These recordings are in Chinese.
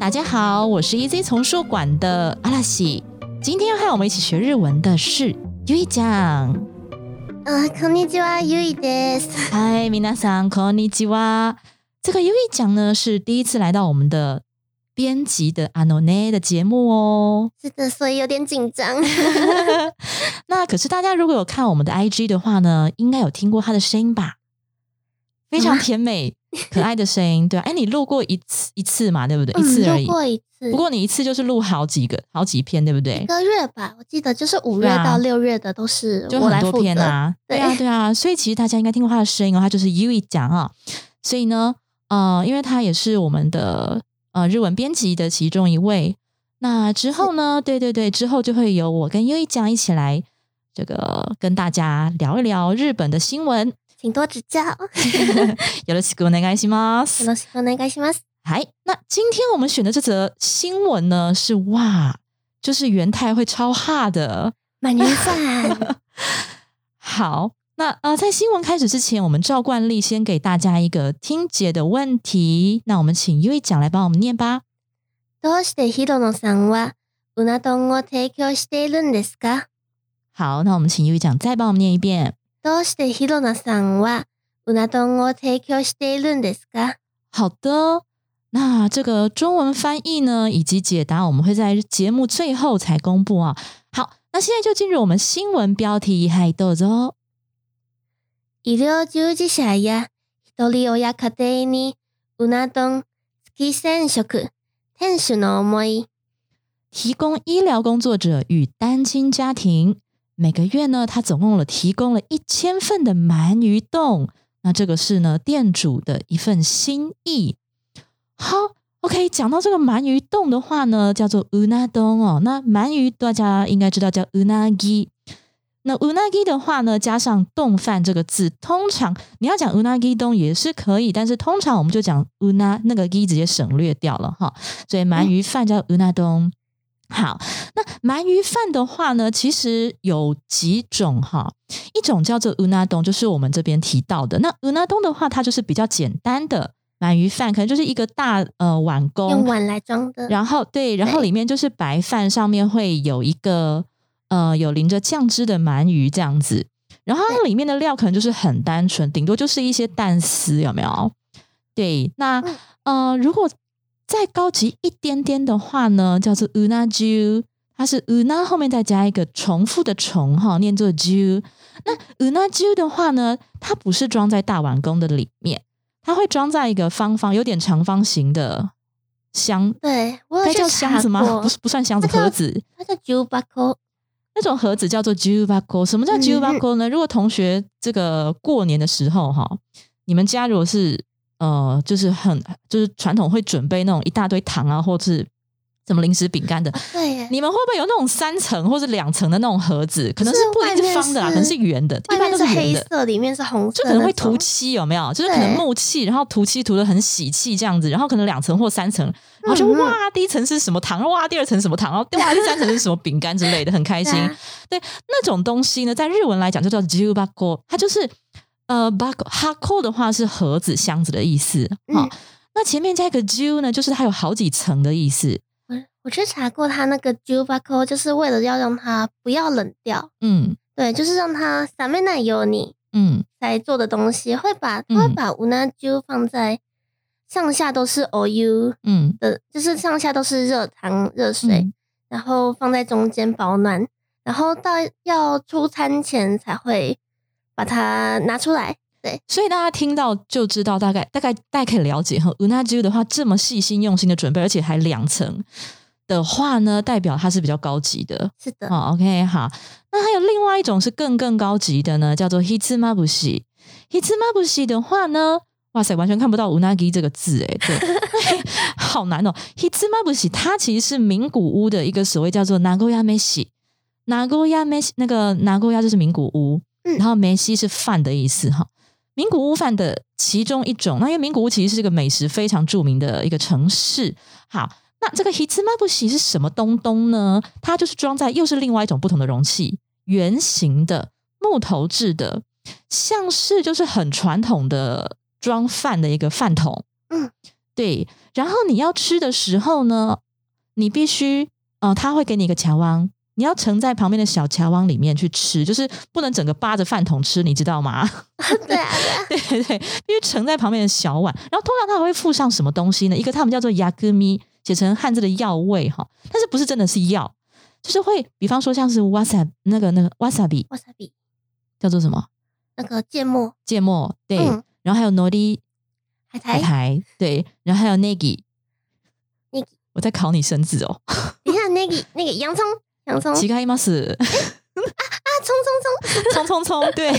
大家好，我是 Easy 丛书馆的阿拉西。今天要和我们一起学日文的是ゆいちゃん。啊，こんにちは、ゆいです。嗨，皆さんこんにちは。这个ゆい讲呢是第一次来到我们的编辑的阿诺内的节目哦。是的，所以有点紧张。那可是大家如果有看我们的 IG 的话呢，应该有听过他的声音吧？非常甜美 可爱的声音，对啊。哎，你录过一次一次嘛，对不对？一次而已。过一次，不过你一次就是录好几个、好几篇，对不对一？个月吧，我记得就是五月到六月的都是就很多。篇啊，对啊，对对啊，所以其实大家应该听过他的声音哦，他就是 U 一讲啊，所以呢，呃，因为他也是我们的呃日文编辑的其中一位，那之后呢，对对对，之后就会由我跟 U 一讲一起来这个跟大家聊一聊日本的新闻。请多指教。よろしくお願いします。よろしくお願いします。嗨，那今天我们选的这则新闻呢是哇，就是元太会超哈的，鳗鱼饭，好，那呃，在新闻开始之前，我们照惯例先给大家一个听解的问题。那我们请 U 一讲来帮我们念吧。どうしてヒロノさんはうな丼を提供しているんですか？好，那我们请 U 一讲再帮我们念一遍。 どうしてヒロノさんはうな丼を提供しているんですか？好的，那这个中文翻译呢，以及解答，我们会在节目最后才公布啊。好，那现在就进入我们新闻标题，嗨，豆子哦。医療従事者や一人親家庭にうな丼月1000食店主の思い。提供医疗工作者与单亲家庭，每个月呢，他总共了提供了一千份的鳗鱼冻。那这个是呢店主的一份心意。好，OK，讲到这个鳗鱼冻的话呢，叫做 una 冻哦。那鳗鱼大家应该知道叫 unagi。那 unagi 的话呢，加上冻饭这个字，通常你要讲 unagi 冻也是可以，但是通常我们就讲 una 那个 gi 直接省略掉了哈。所以鳗鱼饭叫 una 冻。好，那鳗鱼饭的话呢，其实有几种哈，一种叫做 una 冻，就是我们这边提到的。那 una 冻的话，它就是比较简单的鳗鱼饭，可能就是一个大呃碗用，碗来装的，然后对，然后里面就是白饭，上面会有一个呃有淋着酱汁的鳗鱼这样子，然后它里面的料可能就是很单纯，顶多就是一些蛋丝，有没有？对，那、嗯呃，如果再高级一点点的话呢，叫做 una ju，它是 una 后面再加一个重复的重哈，念作 ju。那 una ju 的话呢，它不是装在大碗公的里面，它会装在一个方方有点长方形的箱，对该叫箱子吗？不是，不算箱子，盒子。它叫 jubako，那种盒子叫做 jubako。什么叫嗯 jubako 呢？如果同学这个过年的时候哈，你们家如果是呃，就是很就是传统会准备那种一大堆糖啊，或是什么零食饼干的，对耶，你们会不会有那种三层或者两层的那种盒子？可能是不一定是方的啦，可能是圆的，一般都。是黑色，里面是红色就，可能会涂漆，有没有？就是可能对木器，然后涂漆涂的很喜气这样子，然后可能两层或三层，然后就哇，第一层是什么糖，哇，第二层什么糖，然后哇，第三层是什么饼干之类的，很开心。对那种东西呢，在日文来讲就叫 jubako，它就是呃 bako hako 的话是盒子、箱子的意思。好、嗯那前面加一个 ju 呢，就是它有好几层的意思。我我去查过，它那个 jubako 就是为了要让它不要冷掉，嗯对，就是让它散面奶油你嗯才做的东西，会把它会嗯把无那 ju 放在上下都是 ou 嗯的，就是上下都是热汤热水，嗯然后放在中间保暖，然后到要出餐前才会把它拿出来。对，所以大家听到就知道大概大概大概可以了解哈。unaju 的话这么细心用心的准备，而且还两层的话呢，代表它是比较高级的。是的，好，OK，好。那还有另外一种是更更高级的呢，叫做 hitsumabushi。hitsumabushi 的话呢，哇塞，完全看不到 unagi 这个字哎，对，好难哦。hitsumabushi 它其实是名古屋的一个所谓叫做 nagoya meshi 那个 nagoya 就是名古屋，嗯然后梅西是饭的意思哈。名古屋饭的其中一种，那因为名古屋其实是个美食非常著名的一个城市。好，那这个 hitsumabushi 是什么东东呢？它就是装在又是另外一种不同的容器，圆形的木头制的，像是就是很传统的装饭的一个饭桶。嗯，对。然后你要吃的时候呢，你必须呃，他会给你一个乔汪，你要盛在旁边的小乔汪里面去吃，就是不能整个扒着饭桶吃，你知道吗？对啊，对啊，对对对，必须盛在旁边的小碗。然后通常它还会附上什么东西呢？一个他们叫做雅戈咪，写成汉字的药味哈，但是不是真的是药，就是会，比方说像是 wasabi 那个那个 wasabi 哇塞比叫做什么？那个芥末。芥末，对，嗯。然后还有 nori 海苔，海苔，对，然后还有 negi negi 我在考你生字哦，你看那个那个洋葱，洋葱奇开 mas 啊，葱葱葱葱葱，对，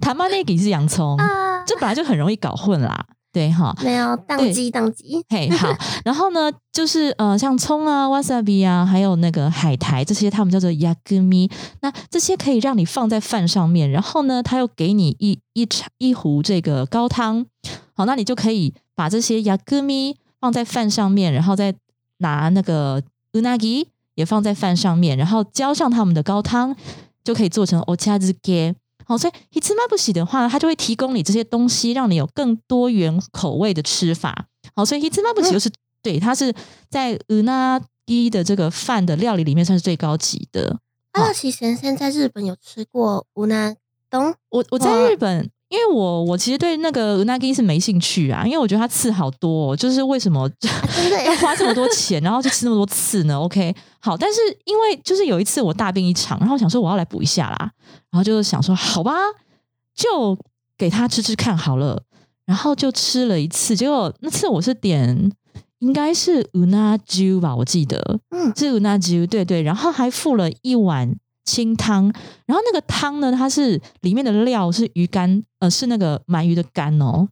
塔玛 negi 是洋葱，葱啊，这本来就很容易搞混啦，对哈，没有宕机宕机，嘿，好，然后呢，就是呃，像葱啊、wasabi 啊，还有那个海苔这些，他们叫做 yakumi，。那这些可以让你放在饭上面，然后呢，他又给你一一茶一壶这个高汤。好，那你就可以把这些 yakumi 放在饭上面，然后再拿那个 unagi 也放在饭上面，然后浇上他们的高汤，就可以做成 ochazuke。好，所以 hitsumabushi 的话，它就会提供你这些东西，让你有更多元口味的吃法。好，所以 hitsumabushi 就是、对它是在 unagi 的这个饭的料理里面算是最高级的。阿乐奇先生在日本有吃过乌纳东，我我在日本，因为我我其实对那个 unagi 是没兴趣啊，因为我觉得它刺好多、哦，就是为什么啊、真的 要花这么多钱，然后就吃那么多刺呢？OK，好，但是因为就是有一次我大病一场，然后想说我要来补一下啦，然后就想说好吧，就给他吃吃看好了，然后就吃了一次，结果那次我是点应该是 unagi 吧，我记得。嗯。是 unagi，对对，然后还付了一碗清汤，然后那个汤呢，它是里面的料是鱼干，呃，是那个鳗鱼的干哦，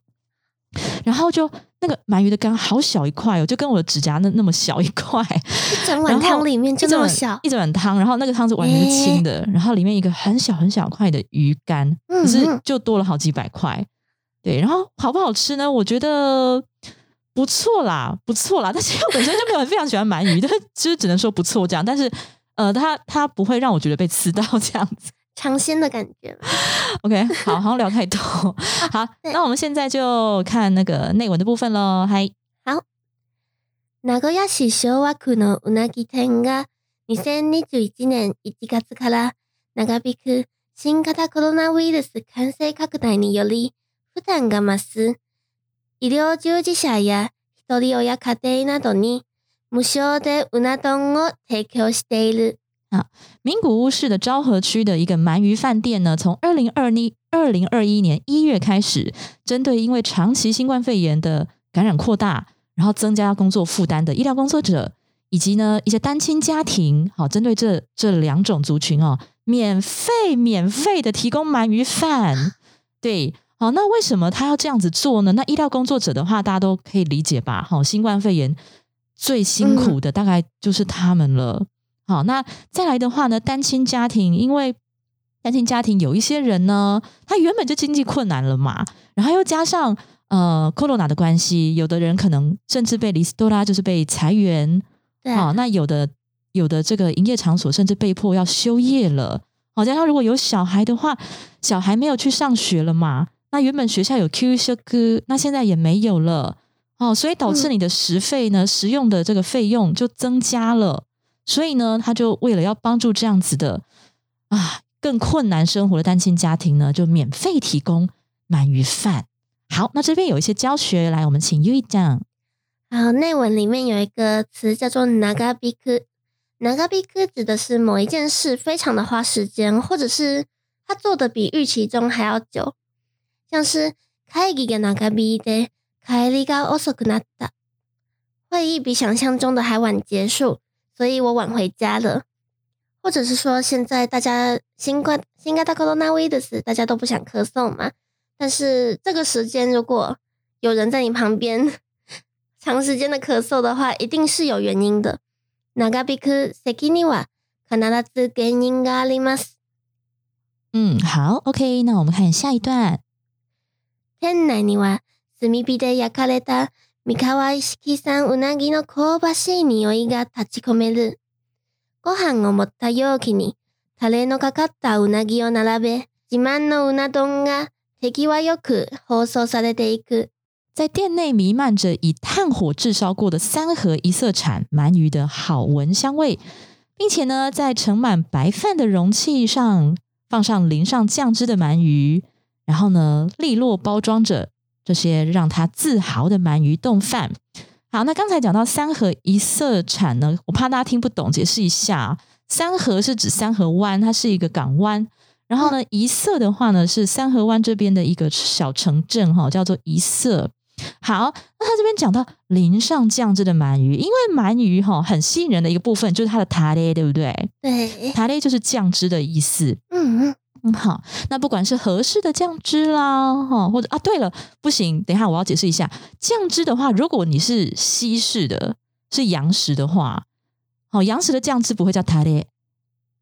然后就那个鳗鱼的干好小一块哦，就跟我的指甲那那么小一块，一整碗汤里面就那么小，一整碗汤，然后那个汤是完全是清的，然后里面一个很小很小块的鱼干，嗯可是嗯就多了好几百块。对，然后好不好吃呢？我觉得不错啦，不错啦。但是我本身就没有非常喜欢鳗鱼，但是就是只能说不错这样。但是呃，它它不会让我觉得被刺到这样子。尝鲜的感觉嘛。 OK，好，好像聊太多。好，对那我们现在就看那个内文的部分喽。嗨，名古屋市昭和区のうなぎ店が2021年1月から長引く新型コロナウイルス感染拡大により負担が増す医療従事者や一人親家庭などに 無償でうな丼を提供している。名古屋市的昭和区的一个鳗鱼饭店呢，从二零二一二零二一年一月开始，针对因为长期新冠肺炎的感染扩大，然后增加工作负担的医疗工作者，以及呢一些单亲家庭，好，针对这这两种族群哦，免费免费的提供鳗鱼饭。对，好，那为什么他要这样子做呢？那医疗工作者的话，大家都可以理解吧？好，新冠肺炎 最辛苦的大概就是他们了。好，那再来的话呢，单亲家庭，因为单亲家庭有一些人呢，他原本就经济困难了嘛，然后又加上呃 corona 的关系，有的人可能甚至被里斯多拉就是被裁员，对好、那有的有的这个营业场所甚至被迫要休业了。好，加上如果有小孩的话，小孩没有去上学了嘛，那原本学校有 Q 修科，那现在也没有了。哦，所以导致嗯你的食费呢，食用的这个费用就增加了。所以呢，他就为了要帮助这样子的啊更困难生活的单亲家庭呢，就免费提供鳗鱼饭。好，那这边有一些教学，来，我们请 U 讲。好，内文里面有一个词叫做 “nagabiku”。nagabiku 指的是某一件事非常的花时间，或者是他做的比预期中还要久，像是会議が長引いて 帰りが遅くなった。会议比想象中的还晚结束，所以我晚回家了。或者是说，现在大家新冠新型コロナウイルス大家都不想咳嗽嘛， 但是这个时间如果有人在你旁边长时间的咳嗽的话，一定是有原因的。長引く咳には必ず原因があります。嗯，好，OK，那我们看下一段。店内には 炭火で焼かれた三河一色産うなぎの香ばしい匂いが立ち込める。ご飯を持った容器にタレのかかったうなぎを並べ、自慢のうな丼が手際よく包装されていく。在店内弥漫着以炭火炙烧过的三合一色产鳗鱼的好闻香味，并且呢，在盛满白饭的容器上放上淋上酱汁的鳗鱼，然后呢，利落包装着 这些让他自豪的鳗鱼冻饭。好，那刚才讲到三合一色产呢，我怕大家听不懂，解释一下。三河是指三河湾，它是一个港湾。然后呢，一色的话呢，是三河湾这边的一个小城镇哈，叫做一色。好，那他这边讲到淋上酱汁的鳗鱼，因为鳗鱼哈很吸引人的一个部分就是它的塔雷，对不对？对，塔雷就是酱汁的意思。嗯嗯，嗯，好，那不管是合适的酱汁啦，哈，或者啊，对了，不行，等一下我要解释一下，酱汁的话，如果你是西式的，是洋食的话，哦，洋食的酱汁不会叫塔列，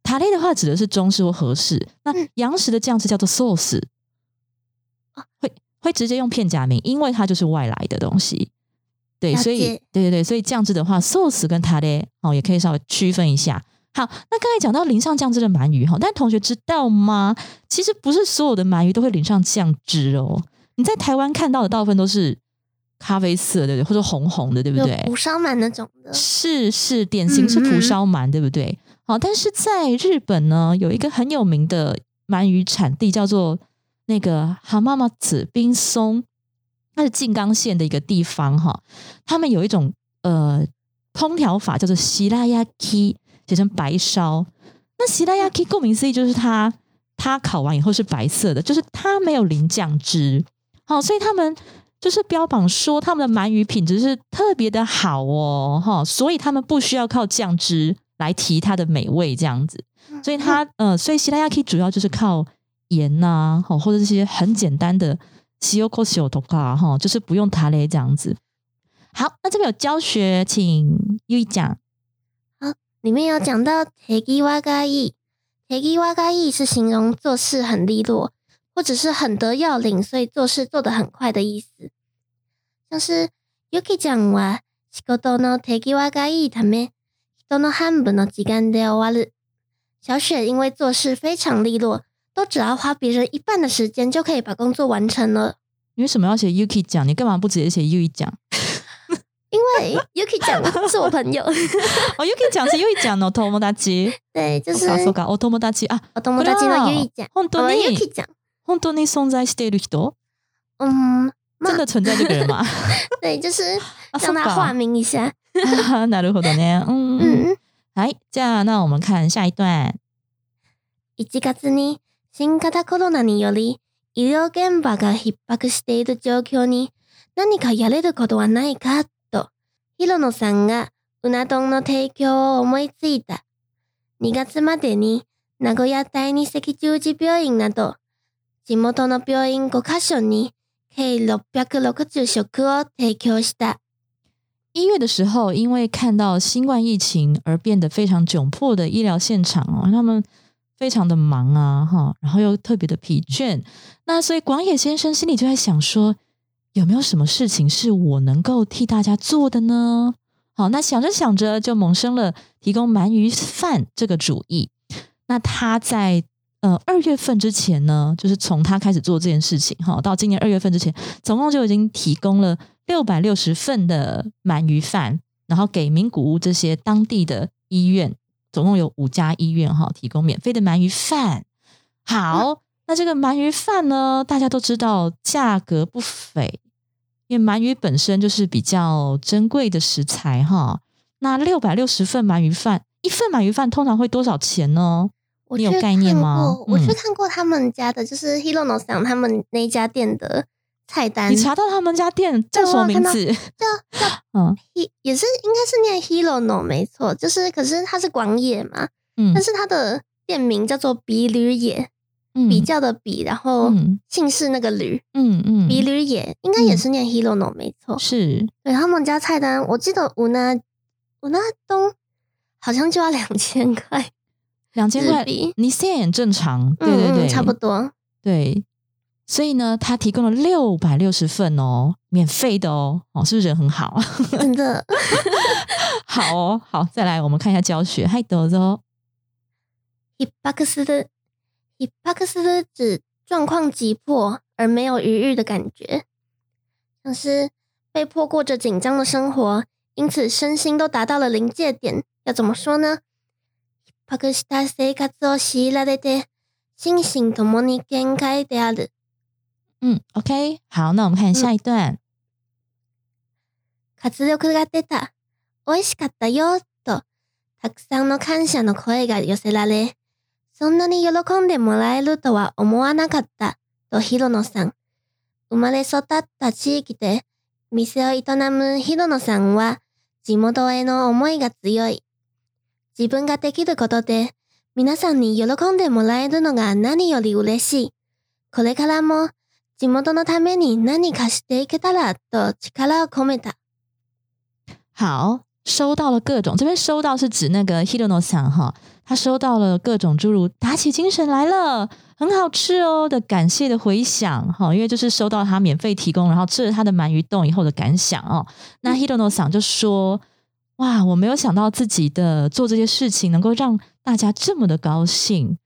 塔列的话指的是中式或和式，那嗯洋食的酱汁叫做 sauce，会会直接用片假名，因为它就是外来的东西。对，所以对对对，所以酱汁的话，sauce 跟塔列哦，也可以稍微区分一下。好，那刚才讲到淋上酱汁的鳗鱼哈，但同学知道吗？其实不是所有的鳗鱼都会淋上酱汁哦。你在台湾看到的大部分都是咖啡色的，对不对？或者红红的，对不有对？蒲烧鳗那种的。是是，典型是蒲烧鳗，对不对？好，但是在日本呢，有一个很有名的鳗鱼产地叫做那个蛤蟆马子冰松，它是静冈县的一个地方哈。他们有一种呃烹调法叫做希拉亚 k 写成白烧。那西拉亚 k 顾名思义就是它它烤完以后是白色的，就是它没有淋酱汁。好，所以他们就是标榜说他们的鳗鱼品质是特别的好哦，哈，所以他们不需要靠酱汁来提它的美味这样子。所以它呃，所以西拉亚 k 主要就是靠盐呐、哈，或者这些很简单的西欧 c o 头卡哈，就是不用塔雷这样子。好，那这边有教学，请优一讲。里面有讲到 t e g i w a g a i t e g i w a g a i 是形容做事很利落，或者是很得要领，所以做事做得很快的意思。像是 Yuki ちゃんは仕事の手際がいいため、人の半分の時間で終わる。小雪因为做事非常利落，都只要花别人一半的时间就可以把工作完成了。你为什么要写 Yuki 讲？你干嘛不直接写 Yuki 讲？ 因为 Yuki 讲是我朋友，哦，Yuki 讲是 Yuki 讲哦，友達。对，就是そうかそうか、お友達。あ、我友達の Yuki 讲，本当我に Yuki 讲，本当に存在している人，嗯，まあ真的存在这个人吗？对，就是あ让他化名一下。あなるほどね。嗯嗯。嗯，来，这样那我们看下一段。 1月に新型コロナにより医療現場が逼迫している状況に何かやれることはないかと、 広野さんがうな丼の提供を思いついた。2月までに名古屋第二赤十字病院など地元の病院5カ所に計660食を提供した。一月的时候，因为看到新冠疫情而变得非常窘迫的医疗现场哦，他们非常的忙啊，哈，然后又特别的疲倦。那所以广野先生心里就在想说， 有没有什么事情是我能够替大家做的呢？好，那想着想着就萌生了提供鳗鱼饭这个主意。那他在呃二月份之前呢，就是从他开始做这件事情哈，到今年二月份之前，总共就已经提供了六百六十份的鳗鱼饭，然后给名古屋这些当地的医院，总共有五家医院哈，提供免费的鳗鱼饭。好，那这个鳗鱼饭呢，大家都知道价格不菲，因为鳗鱼本身就是比较珍贵的食材哈。那六百六十份鳗鱼饭，一份鳗鱼饭通常会多少钱呢？我你有概念看吗过我去嗯看过他们家的，就是 Hirono 桑他们那一家店的菜单。你查到他们家店叫什么名字？叫 叫嗯 He 也是应该是念 Hirono 没错，就是可是它是广野嘛，嗯但是它的店名叫做比吕野，嗯比较的比，然后嗯姓氏那个吕，嗯嗯，比吕野应该也是念 Hirono 没错。是对他们家菜单，我记得五那五那东好像就要两千块两千块日币，你现在也正常，对对嗯对，嗯，差不多。对。所以呢，他提供了六百六十份哦，免费的哦，哦，是不是人很好？真的，好哦，好，再来我们看一下教学。嗨，どうぞ。逼迫する， 逼迫する指状况急迫而没有余裕的感觉，像是被迫过着紧张的生活，因此身心都达到了临界点。要怎么说呢？逼迫した生活を強いられて、心身ともに限界である。嗯，OK，好，那我们看下一段。活力が出た。美味しかったよ。と、たくさんの感謝の声が寄せられ、 そんなに喜んでもらえるとは思わなかった。と、ヒロノさん。生まれ育った地域で、店を営むヒロノさんは、地元への思いが強い。自分ができることで、皆さんに喜んでもらえるのが何より嬉しい。これからも、地元のために何かしていけたら、と力を込めた。好，收到了各种，这边收到是指那个 Hirono 桑哈，他收到了各种诸如打起精神来了，很好吃哦的感谢的回响哈，因为就是收到他免费提供，然后吃了他的鳗鱼冻以后的感想哦。那 Hirono 桑就说：“哇，我没有想到自己的做这些事情能够让大家这么的高兴。”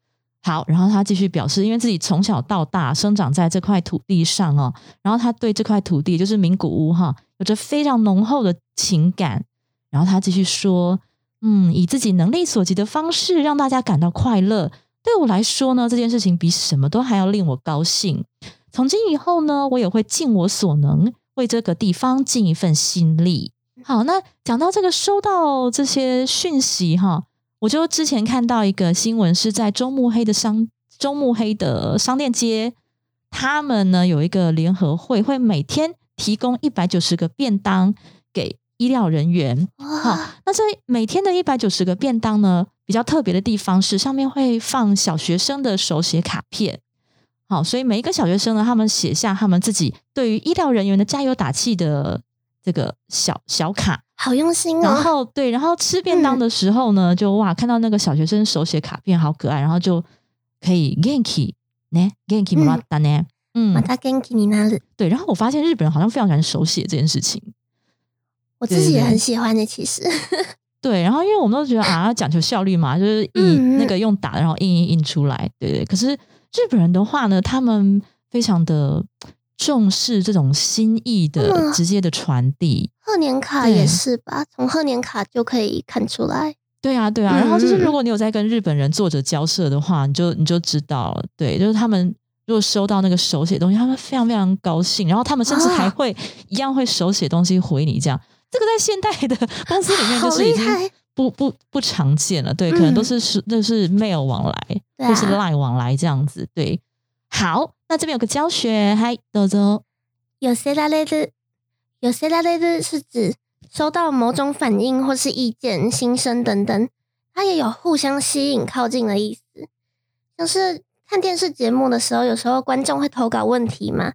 好，然后他继续表示，因为自己从小到大生长在这块土地上哦，然后他对这块土地就是名古屋哈，有着非常浓厚的情感。然后他继续说：“嗯，以自己能力所及的方式让大家感到快乐，对我来说呢，这件事情比什么都还要令我高兴。从今以后呢，我也会尽我所能为这个地方尽一份心力。”好，那讲到这个收到这些讯息哈。我就之前看到一个新闻，是在中目黑的商中目黑的商店街，他们呢有一个联合会，会每天提供一百九十个便当给医疗人员。好哇，，那这每天的一百九十个便当呢，比较特别的地方是上面会放小学生的手写卡片。好，所以每一个小学生呢，他们写下他们自己对于医疗人员的加油打气的这个小小卡。好用心然哦。后对，然后吃便当的时候呢，就哇，看到那个小学生手写卡片好可爱，然后就可以 genki 呢 genki 嗯 m a 呢，嗯ま，た元気になる。对。然后我发现日本人好像非常喜欢手写这件事情， 我自己也很喜欢的，其实。对。然后因为我们都觉得啊，要讲求效率嘛，就是以那个用打的，然后印印印出来，对对。可是日本人的话呢，他们非常的重视这种心意的嗯直接的传递，贺年卡也是吧？从贺年卡就可以看出来。对啊，对啊，嗯然后就是嗯如果你有在跟日本人作者交涉的话，你就你就知道了，对，就是他们如果收到那个手写东西，他们非常非常高兴，然后他们甚至还啊会一样会手写东西回你，这样这个在现代的公司里面好就是已经厉害不不不常见了，对，可能都嗯是是那是 mail 往来对或是啊 line 往来这样子，对。好，那这边有个教学，嗨，豆豆，寄せられる，寄せられる是指收到某种反应或是意見、心声等等，它也有互相吸引、靠近的意思。像是看电视节目的时候，有时候观众会投稿问题嘛。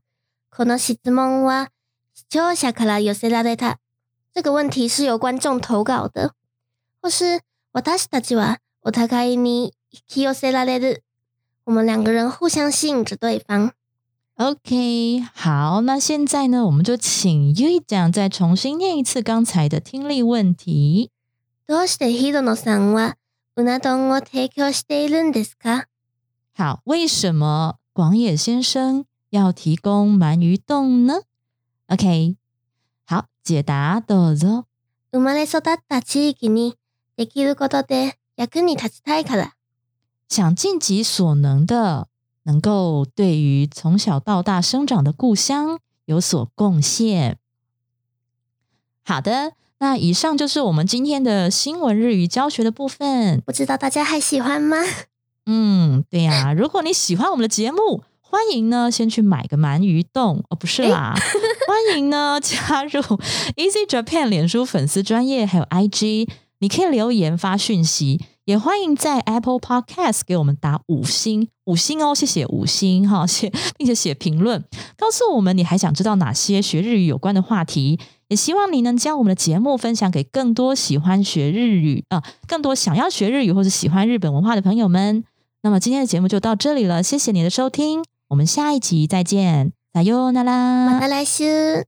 この質問は視聴者から寄せられた。 这个问题是由观众投稿的，或是私たちはお互いに引き寄せられる。我们两个人互相吸引着对方。 OK，好，那现在呢，我们就请 U 讲再重新念一次刚才的听力问题。どうしてヒロノさんはうな丼を提供しているんですか好，为什么广野先生要提供鳗鱼冻呢？OK，好， 解答どうぞ。生まれ育った地域にできることで役に立ちたいから。想尽己所能的，能够对于从小到大生长的故乡有所贡献。好的，那以上就是我们今天的新闻日语教学的部分。不知道大家还喜欢吗？嗯，对呀、如果你喜欢我们的节目， 欢迎呢先去买个鳗鱼冻哦，不是啦，欢迎呢加入 Easy Japan 脸书粉丝专业还有 IG，你可以留言发讯息，也欢迎在 Apple Podcast 给我们打五星，五星哦，谢谢五星哈，写并且写评论，告诉我们你还想知道哪些学日语有关的话题。也希望你能将我们的节目分享给更多喜欢学日语啊、更多想要学日语或者喜欢日本文化的朋友们。那么今天的节目就到这里了，谢谢你的收听，我们下一集再见，再哟那啦また来週。